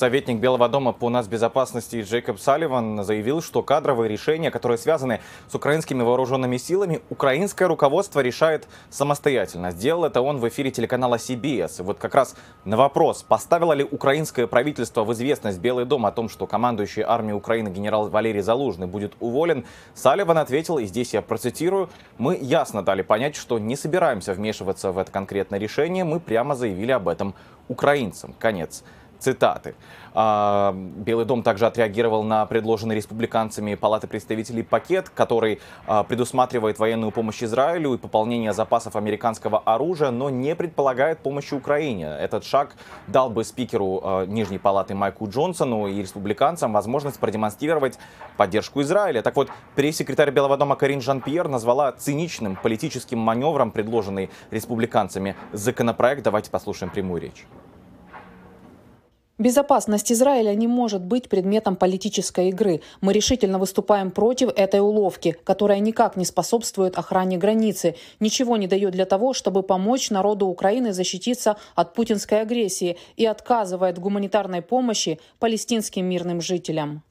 Советник Белого дома по нацбезопасности Джейкоб Салливан заявил, что кадровые решения, которые связаны с украинскими вооруженными силами, украинское руководство решает самостоятельно. Сделал это он в эфире телеканала CBS. И вот как раз на вопрос, поставило ли украинское правительство в известность Белый дом о том, что командующий армией Украины генерал Валерий Залужный будет уволен, Салливан ответил, и здесь я процитирую, «Мы ясно дали понять, что не собираемся вмешиваться в это конкретное решение, мы прямо заявили об этом украинцам». Конец цитаты. А, Белый дом также отреагировал на предложенный республиканцами Палаты представителей пакет, который а, предусматривает военную помощь Израилю и пополнение запасов американского оружия, но не предполагает помощи Украине. Этот шаг дал бы спикеру а, Нижней Палаты Майку Джонсону и республиканцам возможность продемонстрировать поддержку Израиля. Так вот, пресс-секретарь Белого дома Карин Жан-Пьер назвала циничным политическим маневром, предложенный республиканцами законопроект. Давайте послушаем прямую речь. Безопасность Израиля не может быть предметом политической игры. Мы решительно выступаем против этой уловки, которая никак не способствует охране границы, ничего не дает для того, чтобы помочь народу Украины защититься от путинской агрессии и отказывает в гуманитарной помощи палестинским мирным жителям.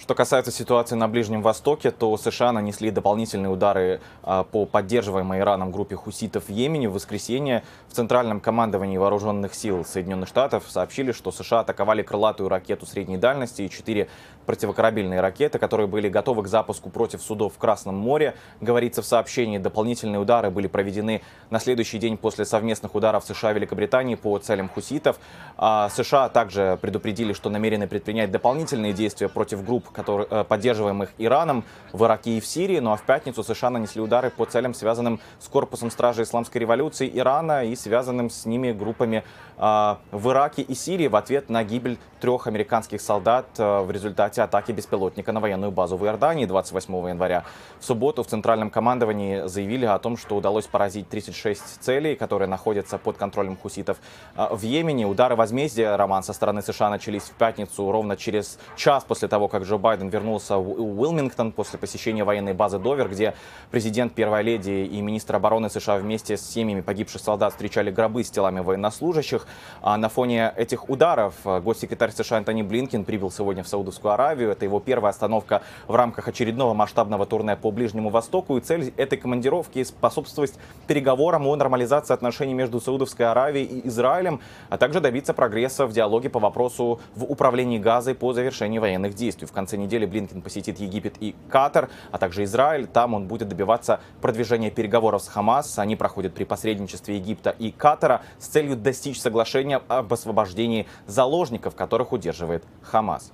Что касается ситуации на Ближнем Востоке, то США нанесли дополнительные удары а, по поддерживаемой Ираном группе хуситов в Йемене. В воскресенье в Центральном командовании Вооруженных сил Соединенных Штатов сообщили, что США атаковали крылатую ракету средней дальности и четыре противокорабельные ракеты, которые были готовы к запуску против судов в Красном море. Говорится в сообщении, дополнительные удары были проведены на следующий день после совместных ударов США и Великобритании по целям хуситов. А США также предупредили, что намерены предпринять дополнительные действия против групп который, э, поддерживаемых Ираном в Ираке и в Сирии. Ну а в пятницу США нанесли удары по целям, связанным с корпусом стражи исламской революции Ирана и связанным с ними группами э, в Ираке и Сирии в ответ на гибель трех американских солдат э, в результате атаки беспилотника на военную базу в Иордании 28 января. В субботу в Центральном командовании заявили о том, что удалось поразить 36 целей, которые находятся под контролем хуситов в Йемене. Удары возмездия, Роман, со стороны США начались в пятницу ровно через час после того, как Джо Байден вернулся в Уилмингтон после посещения военной базы Довер, где президент, первая леди и министр обороны США вместе с семьями погибших солдат встречали гробы с телами военнослужащих. А на фоне этих ударов э, госсекретарь США Антони Блинкин прибыл сегодня в Саудовскую Аравию. Это его первая остановка в рамках очередного масштабного турне по Ближнему Востоку. И цель этой командировки способствовать переговорам о нормализации отношений между Саудовской Аравией и Израилем, а также добиться прогресса в диалоге по вопросу в управлении газой по завершении военных действий. В конце конце недели Блинкин посетит Египет и Катар, а также Израиль. Там он будет добиваться продвижения переговоров с Хамас. Они проходят при посредничестве Египта и Катара с целью достичь соглашения об освобождении заложников, которых удерживает Хамас.